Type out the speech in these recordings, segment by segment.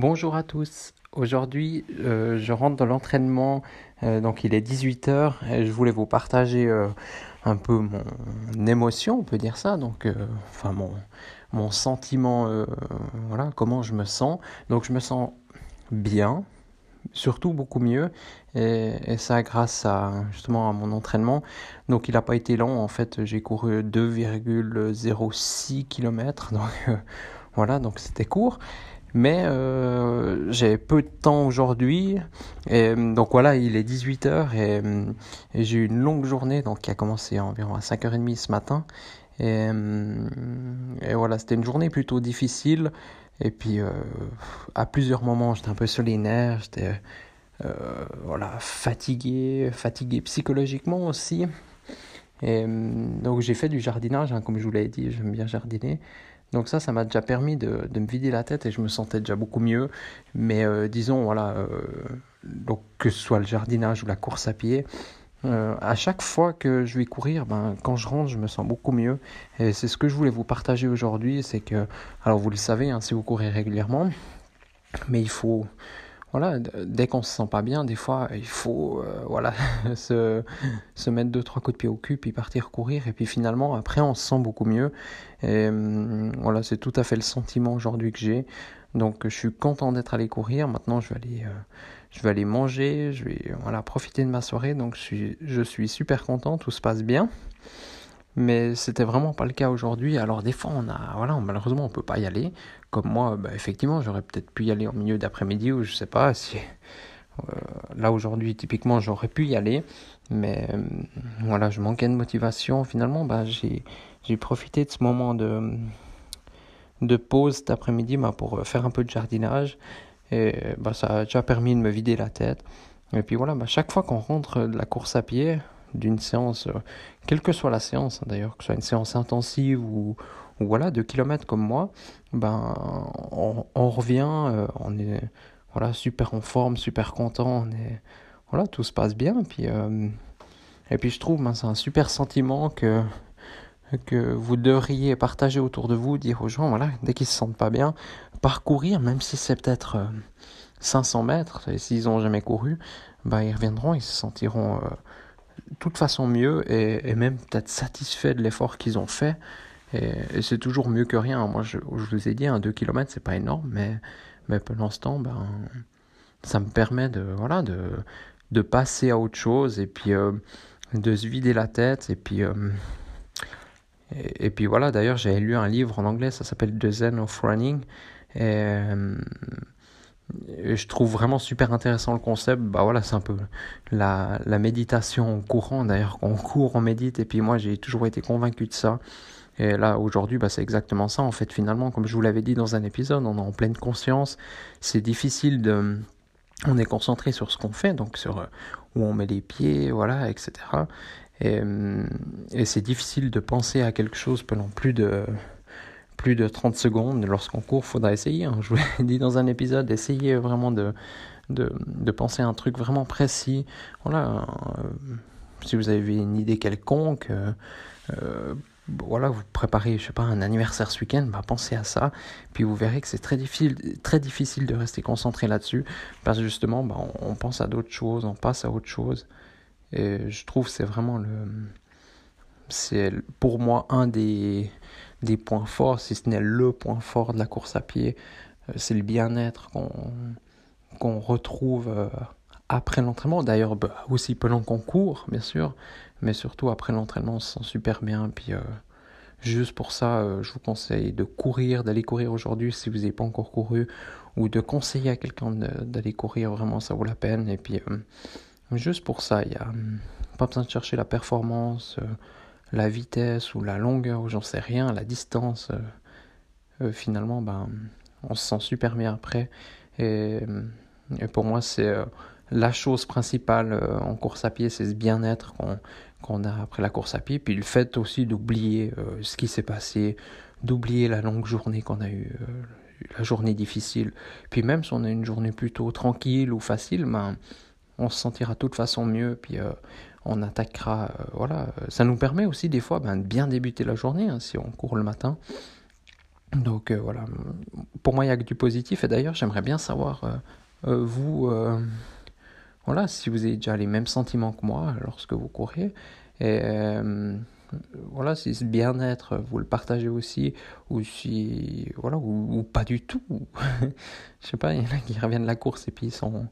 Bonjour à tous. Aujourd'hui, euh, je rentre dans l'entraînement. Euh, donc, il est 18h et je voulais vous partager euh, un peu mon émotion, on peut dire ça. Donc, enfin, mon, sentiment, voilà, comment je me sens. Donc, je me sens bien, surtout beaucoup mieux. Et, et, ça grâce à justement à mon entraînement. Donc il n'a pas été long. En fait, j'ai couru 2,06 km. Donc voilà, donc c'était court. Mais euh, j'ai peu de temps aujourd'hui. Et donc voilà, il est 18h et, et j'ai eu une longue journée donc, qui a commencé environ à 5h30 ce matin. Et, voilà, c'était une journée plutôt difficile. Et puis euh, à plusieurs moments, j'étais un peu nerfs. J'étais euh, voilà, fatigué, fatigué psychologiquement aussi. Et donc j'ai fait du jardinage, hein, comme je vous l'ai dit, j'aime bien jardiner. Donc ça, ça m'a déjà permis de, de, me vider la tête et je me sentais déjà beaucoup mieux. Mais euh, disons, voilà, euh, donc que ce soit le jardinage ou la course à pied, euh, à chaque fois que je vais courir, ben, quand je rentre, je me sens beaucoup mieux. Et c'est ce que je voulais vous partager aujourd'hui, c'est que, alors vous le savez, hein, si vous courez régulièrement, mais il faut voilà, dès qu'on se sent pas bien, des fois, il faut euh, voilà, se, se mettre deux, trois coups de pied au cul, puis partir courir. Et puis finalement, après, on se sent beaucoup mieux. Et hum, voilà, c'est tout à fait le sentiment aujourd'hui que j'ai. Donc, je suis content d'être allé courir. Maintenant, je vais aller, euh, je vais aller manger, je vais voilà, profiter de ma soirée. Donc, je suis, je suis super content, tout se passe bien mais c'était vraiment pas le cas aujourd'hui. Alors des fois, on a, voilà, malheureusement, on peut pas y aller. Comme moi, bah, effectivement, j'aurais peut-être pu y aller en milieu d'après-midi ou je sais pas si. Euh, là aujourd'hui, typiquement, j'aurais pu y aller, mais euh, voilà, je manquais de motivation. Finalement, bah, j'ai profité de ce moment de de pause cet après-midi bah, pour faire un peu de jardinage et bah, ça a déjà permis de me vider la tête. Et puis voilà, bah, chaque fois qu'on rentre de la course à pied, d'une séance, euh, quelle que soit la séance hein, d'ailleurs, que ce soit une séance intensive ou, ou voilà, de kilomètres comme moi, ben, on, revient, euh, on est voilà, super en forme, super content, on est, voilà, tout se passe bien. Puis, euh, et puis je trouve, ben, c'est un super sentiment que, que vous devriez partager autour de vous, dire aux gens, voilà, dès qu'ils se sentent pas bien, parcourir, même si c'est peut-être 500 mètres, et s'ils ont jamais couru, ben, ils reviendront, ils se sentiront toute façon mieux et, et même peut-être satisfait de l'effort qu'ils ont fait. Et, c'est toujours mieux que rien. Moi, je, je vous ai dit, un 2 km, c'est pas énorme, mais, mais pendant ce temps, ben, ça me permet de, voilà, de, de passer à autre chose et puis euh, de se vider la tête. Et puis, euh, et, puis voilà, d'ailleurs, j'ai lu un livre en anglais, ça s'appelle The Zen of Running. Euh, je trouve vraiment super intéressant le concept. Bah voilà, c'est un peu la, méditation courant. D'ailleurs, on court, on médite. Et puis moi, j'ai toujours été convaincu de ça. Et là, aujourd'hui, bah, c'est exactement ça. En fait, finalement, comme je vous l'avais dit dans un épisode, on est en pleine conscience. C'est difficile de... On est concentré sur ce qu'on fait, donc sur euh, où on met les pieds, voilà, etc. Et, et c'est difficile de penser à quelque chose pendant plus de plus de 30 secondes. Lorsqu'on court, il faudra essayer. Hein. Je vous l'ai dit dans un épisode, essayez vraiment de, penser à un truc vraiment précis. Voilà, euh, si vous avez une idée quelconque, euh, euh, voilà, vous préparez, je sais pas, un anniversaire ce week-end, bah, pensez à ça. Puis vous verrez que c'est très difficile, très difficile de rester concentré là-dessus. Parce que justement, bah, on, pense à d'autres choses, on passe à autre chose. Et je trouve c'est vraiment le. C'est pour moi un des des points forts, si ce n'est le point fort de la course à pied. Euh, c'est le bien-être qu'on retrouve euh, après l'entraînement. D'ailleurs, bah, aussi pendant qu'on court, bien sûr, mais surtout après l'entraînement, on se sent super bien. Puis euh, juste pour ça, je vous conseille de courir, d'aller courir aujourd'hui si vous n'avez pas encore couru, ou de conseiller à quelqu'un d'aller courir. Vraiment, ça vaut la peine. Et puis, juste pour ça, il n'y a hum, pas besoin de chercher la performance la vitesse ou la longueur ou j'en sais rien, la distance, euh, euh, finalement, ben, on se sent super bien après. Et, pour moi, c'est la chose principale en course à pied, c'est ce bien-être qu'on a après la course à pied, puis le fait aussi d'oublier ce qui s'est passé, d'oublier la longue journée qu'on a eue, la journée difficile. Puis même si on a une journée plutôt tranquille ou facile, ben, on se sentira de toute façon mieux, puis euh, on attaquera. Euh, voilà, ça nous permet aussi des fois ben, de bien débuter la journée hein, si on court le matin. Donc euh, voilà, pour moi il y a que du positif. Et d'ailleurs j'aimerais bien savoir vous, voilà, si vous avez déjà les mêmes sentiments que moi lorsque vous courez. Et voilà, si ce bien-être, vous le partagez aussi, ou si, voilà, ou, pas du tout. je sais pas, il y en a qui reviennent de la course et puis ils sont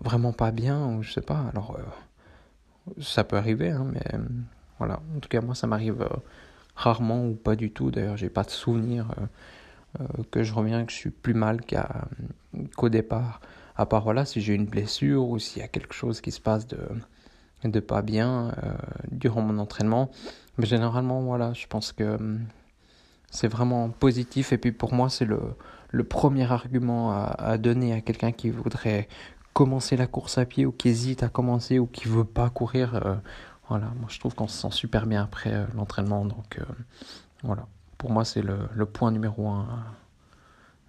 vraiment pas bien, ou je sais pas. Alors, euh, ça peut arriver, hein, mais voilà. En tout cas, moi, ça m'arrive euh, rarement ou pas du tout. D'ailleurs, j'ai pas de souvenir euh, que je reviens, que je suis plus mal qu'au départ. À part, voilà, si j'ai une blessure ou s'il y a quelque chose qui se passe de de pas bien durant mon entraînement. Mais généralement, voilà, je pense que c'est vraiment positif. Et puis pour moi, c'est le, le premier argument à donner à quelqu'un qui voudrait commencer la course à pied ou qui hésite à commencer ou qui veut pas courir. Euh, voilà, moi je trouve qu'on se sent super bien après euh, l'entraînement. Donc euh, voilà, pour moi c'est le, point numéro un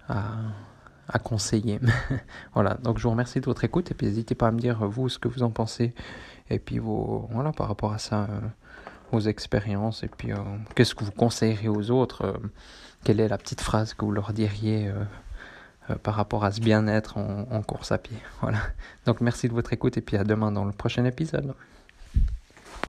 à, conseiller. voilà, donc je vous remercie de votre écoute et puis n'hésitez pas à me dire vous ce que vous en pensez et puis vos, voilà, par rapport à ça vos expériences et puis qu'est-ce que vous conseillerez aux autres Quelle est la petite phrase que vous leur diriez par rapport à ce bien-être en, en course à pied Voilà. Donc merci de votre écoute et puis à demain dans le prochain épisode.